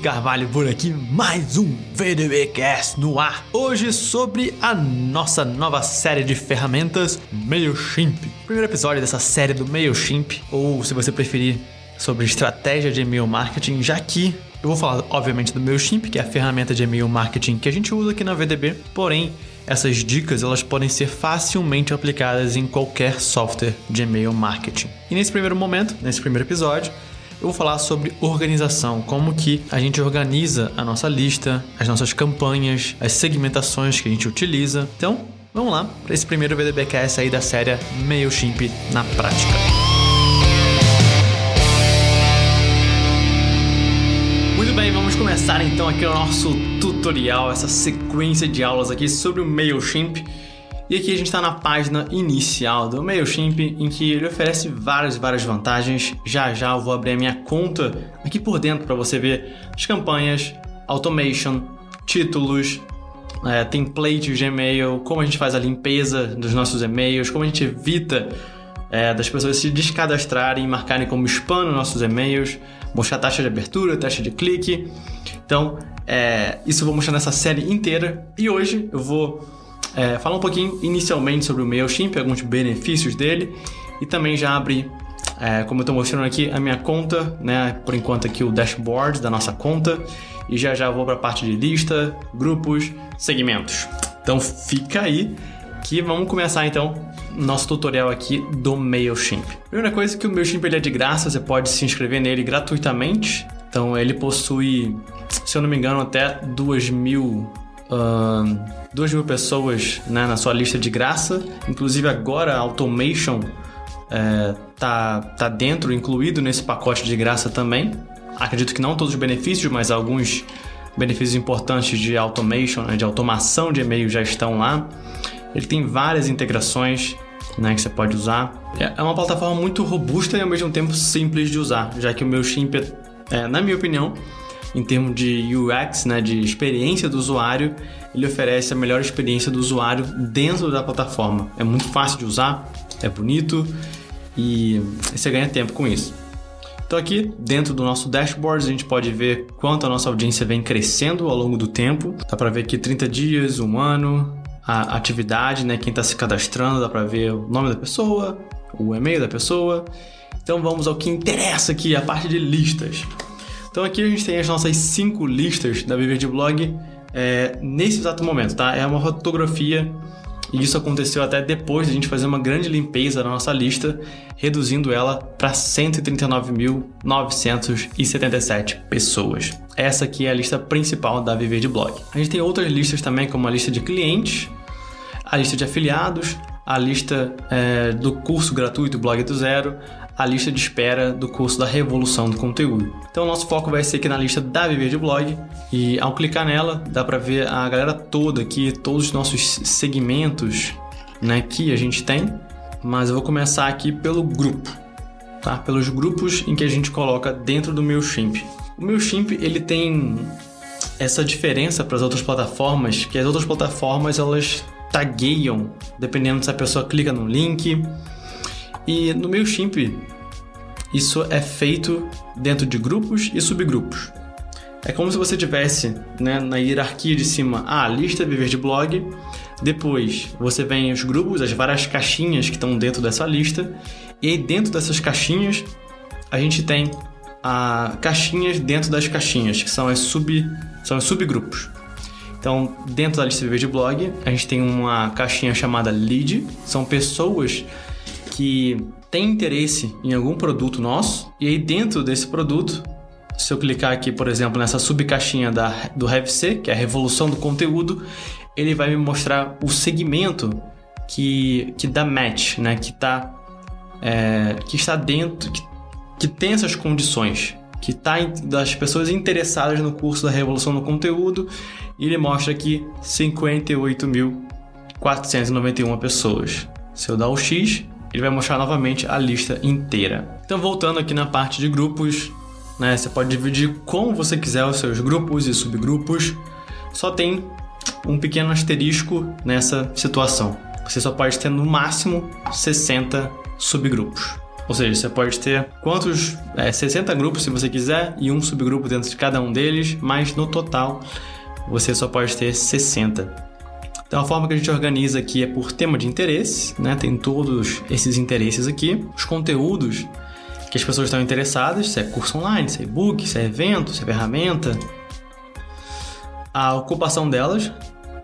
Carvalho por aqui, mais um VDBcast no ar. Hoje sobre a nossa nova série de ferramentas MailChimp. Primeiro episódio dessa série do MailChimp, ou se você preferir, sobre estratégia de e-mail marketing, já que eu vou falar, obviamente, do MailChimp, que é a ferramenta de e-mail marketing que a gente usa aqui na VDB, porém, essas dicas elas podem ser facilmente aplicadas em qualquer software de e-mail marketing. E nesse primeiro momento, nesse primeiro episódio, eu vou falar sobre organização, como que a gente organiza a nossa lista, as nossas campanhas, as segmentações que a gente utiliza. Então, vamos lá para esse primeiro VDBcast aí da série MailChimp na prática. Muito bem, vamos começar então aqui o nosso tutorial, essa sequência de aulas aqui sobre o MailChimp. E aqui a gente está na página inicial do MailChimp, em que ele oferece várias várias vantagens. Já já eu vou abrir a minha conta aqui por dentro para você ver as campanhas, automation, títulos, é, templates de e-mail, como a gente faz a limpeza dos nossos e-mails, como a gente evita é, das pessoas se descadastrarem e marcarem como spam nos nossos e-mails, mostrar taxa de abertura, taxa de clique. Então, é, isso eu vou mostrar nessa série inteira. E hoje eu vou é, falar um pouquinho inicialmente sobre o MailChimp, alguns benefícios dele e também já abrir, é, como eu estou mostrando aqui, a minha conta, né? Por enquanto aqui o dashboard da nossa conta e já já vou para a parte de lista, grupos, segmentos. Então fica aí que vamos começar então nosso tutorial aqui do MailChimp. Primeira coisa que o MailChimp ele é de graça, você pode se inscrever nele gratuitamente. Então ele possui, se eu não me engano, até 2 mil uh, 2 mil pessoas né, na sua lista de graça. Inclusive agora a Automation é, tá, tá dentro, incluído nesse pacote de graça também. Acredito que não todos os benefícios, mas alguns benefícios importantes de automation, né, de automação de e-mail já estão lá. Ele tem várias integrações né, que você pode usar. É, é uma plataforma muito robusta e ao mesmo tempo simples de usar, já que o meu Shimp, é, na minha opinião, em termos de UX, né, de experiência do usuário, ele oferece a melhor experiência do usuário dentro da plataforma. É muito fácil de usar, é bonito e você ganha tempo com isso. Então aqui dentro do nosso dashboard a gente pode ver quanto a nossa audiência vem crescendo ao longo do tempo. Dá para ver aqui 30 dias, um ano, a atividade, né, quem está se cadastrando, dá para ver o nome da pessoa, o e-mail da pessoa. Então vamos ao que interessa aqui, a parte de listas. Então aqui a gente tem as nossas cinco listas da Viver de Blog é, nesse exato momento, tá? É uma fotografia e isso aconteceu até depois de a gente fazer uma grande limpeza na nossa lista, reduzindo ela para 139.977 pessoas. Essa aqui é a lista principal da Viver de Blog. A gente tem outras listas também, como a lista de clientes, a lista de afiliados, a lista é, do curso gratuito Blog do Zero, a lista de espera do curso da Revolução do Conteúdo. Então, nosso foco vai ser aqui na lista da Viver de Blog e ao clicar nela, dá para ver a galera toda aqui, todos os nossos segmentos né, que a gente tem. Mas eu vou começar aqui pelo grupo, tá? Pelos grupos em que a gente coloca dentro do MailChimp. O MailChimp, ele tem essa diferença para as outras plataformas, que as outras plataformas elas tagueiam, dependendo se a pessoa clica no link, e no MailChimp, isso é feito dentro de grupos e subgrupos. É como se você tivesse né, na hierarquia de cima a lista Viver de Blog, depois você vem os grupos, as várias caixinhas que estão dentro dessa lista, e aí dentro dessas caixinhas a gente tem a caixinhas dentro das caixinhas, que são as, sub, são os subgrupos. Então, dentro da lista de Blog, a gente tem uma caixinha chamada Lead, são pessoas que tem interesse em algum produto nosso, e aí dentro desse produto, se eu clicar aqui, por exemplo, nessa subcaixinha da, do RevC, que é a revolução do conteúdo, ele vai me mostrar o segmento que, que dá match, né? que, tá, é, que está dentro, que, que tem essas condições, que está das pessoas interessadas no curso da revolução do conteúdo, e ele mostra aqui 58.491 pessoas. Se eu dar o X, ele vai mostrar novamente a lista inteira. Então, voltando aqui na parte de grupos, né, você pode dividir como você quiser os seus grupos e subgrupos. Só tem um pequeno asterisco nessa situação. Você só pode ter no máximo 60 subgrupos. Ou seja, você pode ter quantos é, 60 grupos se você quiser e um subgrupo dentro de cada um deles, mas no total você só pode ter 60. Então a forma que a gente organiza aqui é por tema de interesse, né? Tem todos esses interesses aqui, os conteúdos que as pessoas estão interessadas, se é curso online, se é e-book, se é evento, se é ferramenta, a ocupação delas,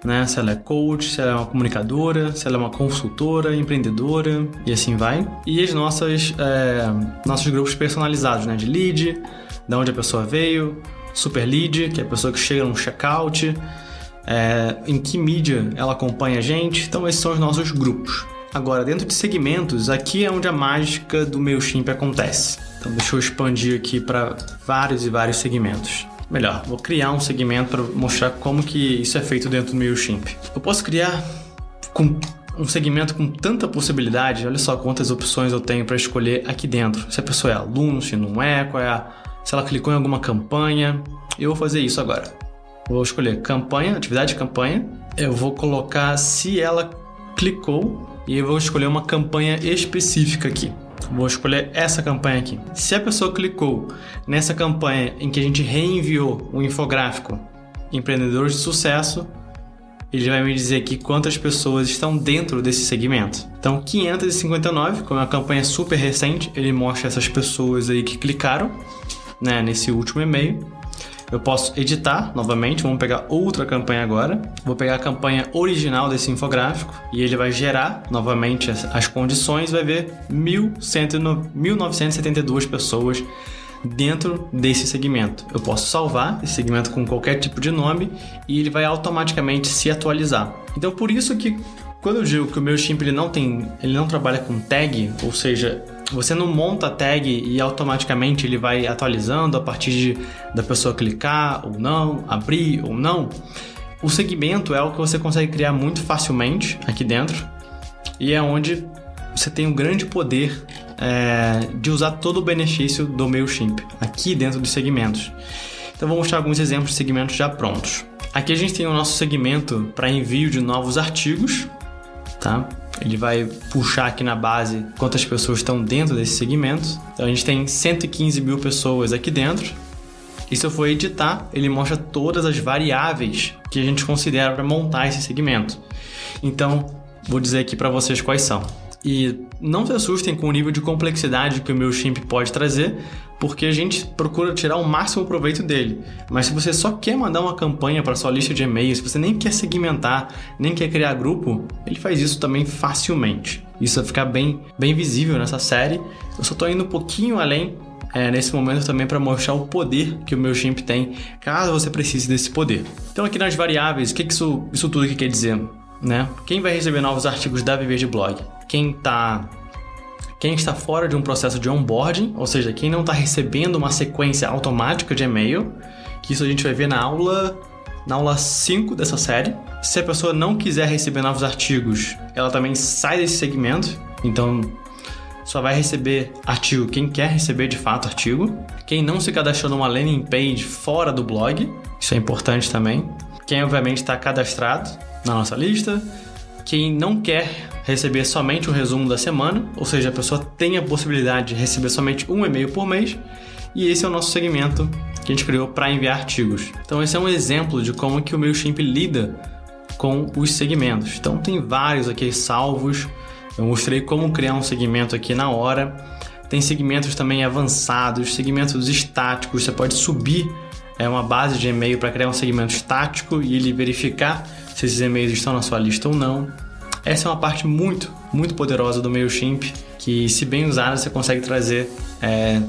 né? Se ela é coach, se ela é uma comunicadora, se ela é uma consultora, empreendedora e assim vai. E as nossas é, nossos grupos personalizados, né? De lead, da onde a pessoa veio, super lead, que é a pessoa que chega no checkout, é, em que mídia ela acompanha a gente. Então esses são os nossos grupos. Agora, dentro de segmentos, aqui é onde a mágica do MailChimp acontece. Então, deixa eu expandir aqui para vários e vários segmentos. Melhor, vou criar um segmento para mostrar como que isso é feito dentro do MailChimp. Eu posso criar com um segmento com tanta possibilidade, olha só quantas opções eu tenho para escolher aqui dentro. Se a pessoa é aluno, se não é, qual é a, se ela clicou em alguma campanha. Eu vou fazer isso agora. Vou escolher campanha, atividade de campanha. Eu vou colocar se ela clicou e eu vou escolher uma campanha específica aqui. Vou escolher essa campanha aqui. Se a pessoa clicou nessa campanha em que a gente reenviou o infográfico Empreendedores de Sucesso, ele vai me dizer aqui quantas pessoas estão dentro desse segmento. Então, 559, como é uma campanha super recente, ele mostra essas pessoas aí que clicaram né, nesse último e-mail. Eu posso editar novamente, vamos pegar outra campanha agora. Vou pegar a campanha original desse infográfico e ele vai gerar novamente as, as condições, vai ver 1972 pessoas dentro desse segmento. Eu posso salvar esse segmento com qualquer tipo de nome e ele vai automaticamente se atualizar. Então por isso que quando eu digo que o meu chimp ele não tem, ele não trabalha com tag, ou seja, você não monta a tag e automaticamente ele vai atualizando a partir de, da pessoa clicar ou não, abrir ou não. O segmento é o que você consegue criar muito facilmente aqui dentro e é onde você tem um grande poder é, de usar todo o benefício do MailChimp aqui dentro dos segmentos. Então vou mostrar alguns exemplos de segmentos já prontos. Aqui a gente tem o nosso segmento para envio de novos artigos, tá? Ele vai puxar aqui na base quantas pessoas estão dentro desse segmento. Então a gente tem 115 mil pessoas aqui dentro. E se eu for editar, ele mostra todas as variáveis que a gente considera para montar esse segmento. Então, vou dizer aqui para vocês quais são. E não se assustem com o nível de complexidade que o meu chimp pode trazer, porque a gente procura tirar o máximo proveito dele. Mas se você só quer mandar uma campanha para sua lista de e-mails, se você nem quer segmentar, nem quer criar grupo, ele faz isso também facilmente. Isso vai ficar bem, bem visível nessa série. Eu só estou indo um pouquinho além é, nesse momento também para mostrar o poder que o meu chimp tem, caso você precise desse poder. Então aqui nas variáveis, o que, que isso, isso tudo aqui quer dizer? Né? Quem vai receber novos artigos da Viver de Blog? quem está quem está fora de um processo de onboarding, ou seja, quem não está recebendo uma sequência automática de e-mail, que isso a gente vai ver na aula na aula 5 dessa série. Se a pessoa não quiser receber novos artigos, ela também sai desse segmento, então só vai receber artigo quem quer receber de fato artigo. Quem não se cadastrou numa landing page fora do blog, isso é importante também. Quem obviamente está cadastrado na nossa lista, quem não quer receber somente o resumo da semana, ou seja, a pessoa tem a possibilidade de receber somente um e-mail por mês, e esse é o nosso segmento que a gente criou para enviar artigos. Então esse é um exemplo de como que o Mailchimp lida com os segmentos. Então tem vários aqui salvos. Eu mostrei como criar um segmento aqui na hora. Tem segmentos também avançados, segmentos estáticos. Você pode subir é uma base de e-mail para criar um segmento estático e ele verificar se esses e-mails estão na sua lista ou não. Essa é uma parte muito, muito poderosa do MailChimp, que se bem usada você consegue trazer é,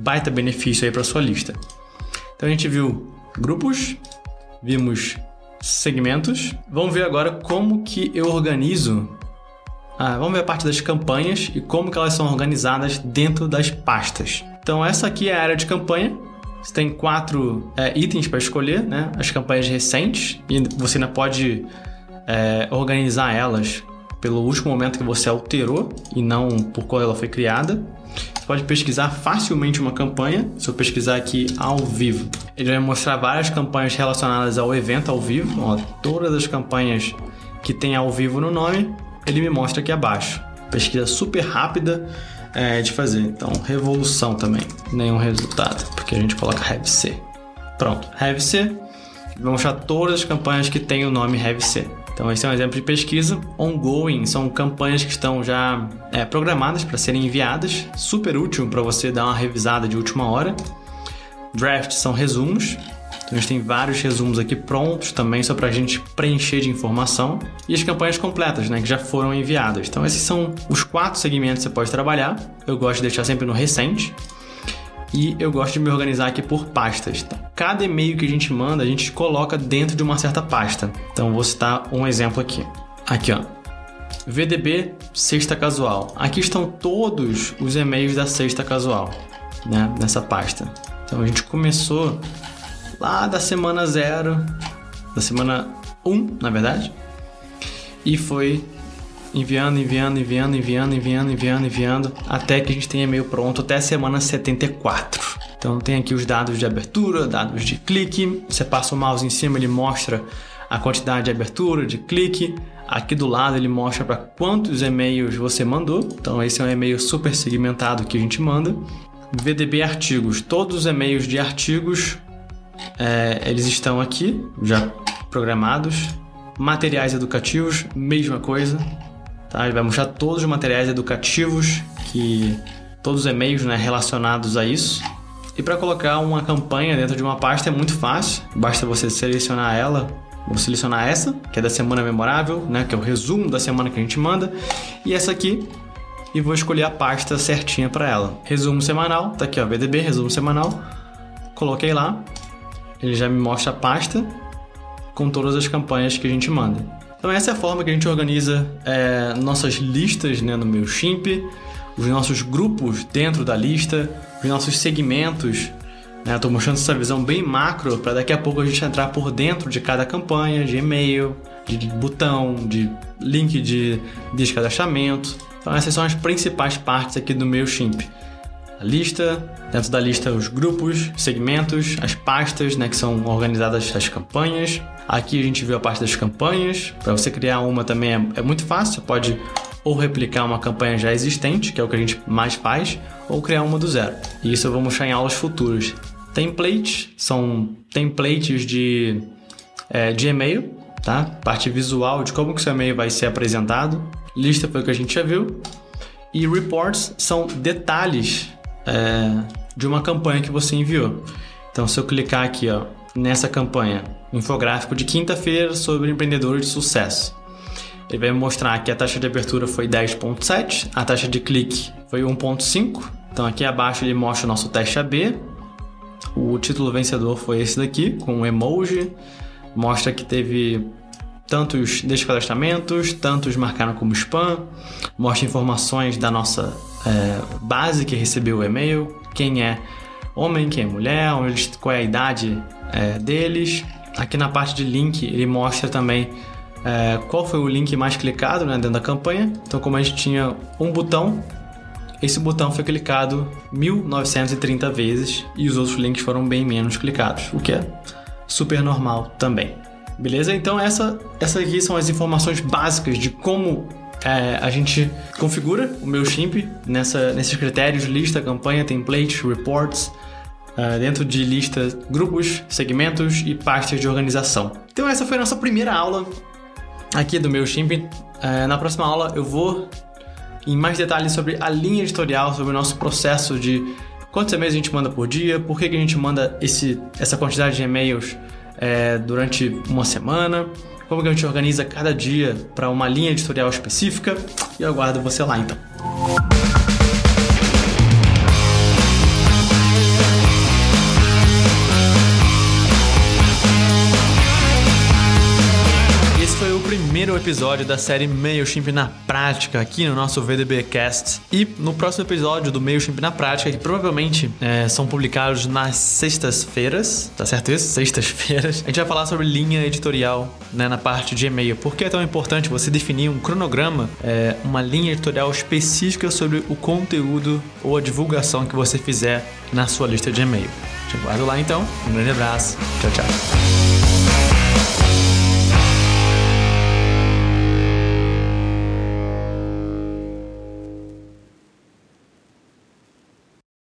baita benefício aí para sua lista. Então a gente viu grupos, vimos segmentos. Vamos ver agora como que eu organizo. Ah, vamos ver a parte das campanhas e como que elas são organizadas dentro das pastas. Então essa aqui é a área de campanha. Você tem quatro é, itens para escolher, né? As campanhas recentes e você ainda pode é, organizar elas pelo último momento que você alterou e não por qual ela foi criada. Você pode pesquisar facilmente uma campanha. Se eu pesquisar aqui ao vivo, ele vai mostrar várias campanhas relacionadas ao evento ao vivo. Ó, todas as campanhas que tem ao vivo no nome, ele me mostra aqui abaixo. Pesquisa super rápida é, de fazer. Então, revolução também, nenhum resultado, porque a gente coloca have C. Pronto, have C. Vamos achar todas as campanhas que têm o nome have C. Então, esse é um exemplo de pesquisa. Ongoing são campanhas que estão já é, programadas para serem enviadas. Super útil para você dar uma revisada de última hora. Draft são resumos. A gente tem vários resumos aqui prontos também, só para a gente preencher de informação. E as campanhas completas, né, que já foram enviadas. Então, esses são os quatro segmentos que você pode trabalhar. Eu gosto de deixar sempre no recente e eu gosto de me organizar aqui por pastas. Então, cada e-mail que a gente manda, a gente coloca dentro de uma certa pasta. Então, vou citar um exemplo aqui. Aqui, ó. VDB Sexta Casual. Aqui estão todos os e-mails da Sexta Casual, né? Nessa pasta. Então, a gente começou lá da semana zero, da semana 1, um, na verdade, e foi enviando, enviando, enviando, enviando, enviando, enviando, enviando, até que a gente tenha e-mail pronto até a semana 74. Então tem aqui os dados de abertura, dados de clique. Você passa o mouse em cima, ele mostra a quantidade de abertura, de clique. Aqui do lado ele mostra para quantos e-mails você mandou. Então esse é um e-mail super segmentado que a gente manda. VDB artigos, todos os e-mails de artigos é, eles estão aqui já programados. Materiais educativos, mesma coisa. Tá? Ele vai mostrar todos os materiais educativos que todos os e-mails né, relacionados a isso. E para colocar uma campanha dentro de uma pasta é muito fácil. Basta você selecionar ela. Vou selecionar essa, que é da semana memorável, né, que é o resumo da semana que a gente manda, e essa aqui e vou escolher a pasta certinha para ela. Resumo semanal, tá aqui ó, VDB, resumo semanal. Coloquei lá, ele já me mostra a pasta com todas as campanhas que a gente manda. Então essa é a forma que a gente organiza é, nossas listas né, no MailChimp, os nossos grupos dentro da lista, os nossos segmentos. Estou né? mostrando essa visão bem macro para daqui a pouco a gente entrar por dentro de cada campanha, de e-mail, de botão, de link de descadastramento. Então essas são as principais partes aqui do MailChimp a lista, dentro da lista os grupos, segmentos, as pastas, né, que são organizadas as campanhas. Aqui a gente viu a parte das campanhas. Para você criar uma também é, é muito fácil, você pode ou replicar uma campanha já existente, que é o que a gente mais faz, ou criar uma do zero. E isso eu vou mostrar em aulas futuras. Templates são templates de, é, de e-mail, tá? Parte visual de como que seu e-mail vai ser apresentado. Lista foi o que a gente já viu. E reports são detalhes é, de uma campanha que você enviou. Então, se eu clicar aqui ó, nessa campanha, infográfico de quinta-feira sobre empreendedores de sucesso, ele vai mostrar que a taxa de abertura foi 10.7, a taxa de clique foi 1.5. Então, aqui abaixo ele mostra o nosso teste AB. O título vencedor foi esse daqui, com um emoji. Mostra que teve tantos descadastramentos, tantos marcaram como spam. Mostra informações da nossa é, base que recebeu o e-mail, quem é homem, quem é mulher, qual é a idade é, deles. Aqui na parte de link ele mostra também é, qual foi o link mais clicado né, dentro da campanha. Então, como a gente tinha um botão, esse botão foi clicado 1930 vezes e os outros links foram bem menos clicados, o que é super normal também. Beleza? Então, essa, essa aqui são as informações básicas de como é, a gente configura o meu chimp nessa, nesses critérios, lista, campanha, template, reports, uh, dentro de lista, grupos, segmentos e pastas de organização. Então essa foi a nossa primeira aula aqui do meu chimp. Uh, na próxima aula eu vou em mais detalhes sobre a linha editorial, sobre o nosso processo de quantos e-mails a gente manda por dia, por que, que a gente manda esse, essa quantidade de e-mails é, durante uma semana como que a gente organiza cada dia para uma linha editorial específica e eu aguardo você lá então. Primeiro episódio da série MailChimp na Prática aqui no nosso VDBcast. E no próximo episódio do MailChimp na Prática, que provavelmente é, são publicados nas sextas-feiras, tá certo isso? Sextas-feiras, a gente vai falar sobre linha editorial né, na parte de e-mail. Por que é tão importante você definir um cronograma, é, uma linha editorial específica sobre o conteúdo ou a divulgação que você fizer na sua lista de e-mail? Te aguardo lá então. Um grande abraço. Tchau, tchau.